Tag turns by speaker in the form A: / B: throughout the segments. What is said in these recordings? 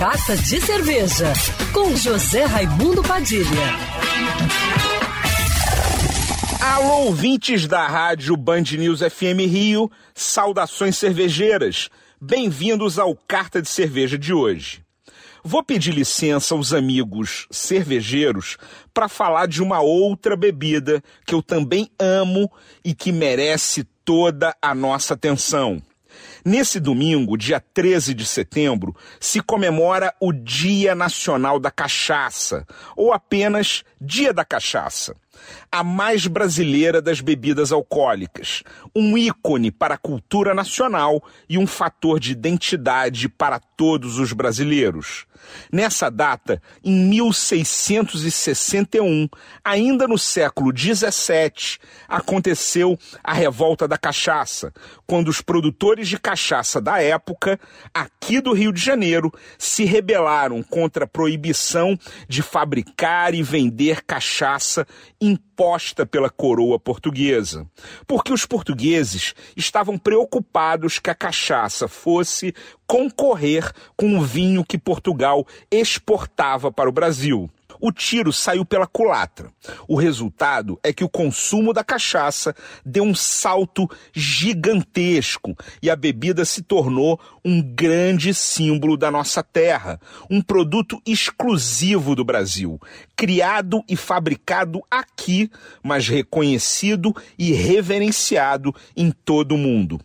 A: Carta de Cerveja, com José Raimundo Padilha.
B: Alô, ouvintes da rádio Band News FM Rio, saudações cervejeiras. Bem-vindos ao Carta de Cerveja de hoje. Vou pedir licença aos amigos cervejeiros para falar de uma outra bebida que eu também amo e que merece toda a nossa atenção. Nesse domingo, dia 13 de setembro, se comemora o Dia Nacional da Cachaça, ou apenas Dia da Cachaça. A mais brasileira das bebidas alcoólicas, um ícone para a cultura nacional e um fator de identidade para todos os brasileiros. Nessa data, em 1661, ainda no século 17, aconteceu a Revolta da Cachaça, quando os produtores de cachaça da época, aqui do Rio de Janeiro, se rebelaram contra a proibição de fabricar e vender cachaça imposta pela coroa portuguesa. Porque os portugueses estavam preocupados que a cachaça fosse concorrer com o vinho que Portugal exportava para o Brasil o tiro saiu pela culatra. O resultado é que o consumo da cachaça deu um salto gigantesco e a bebida se tornou um grande símbolo da nossa terra, um produto exclusivo do Brasil, criado e fabricado aqui, mas reconhecido e reverenciado em todo o mundo.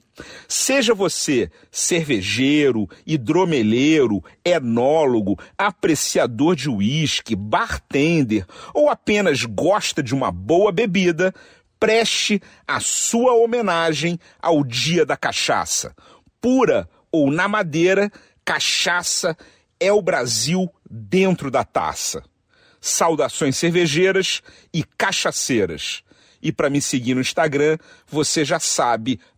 B: Seja você cervejeiro, hidromeleiro, enólogo, apreciador de uísque, bartender ou apenas gosta de uma boa bebida, preste a sua homenagem ao Dia da Cachaça. Pura ou na madeira, cachaça é o Brasil dentro da taça. Saudações cervejeiras e cachaceiras. E para me seguir no Instagram, você já sabe,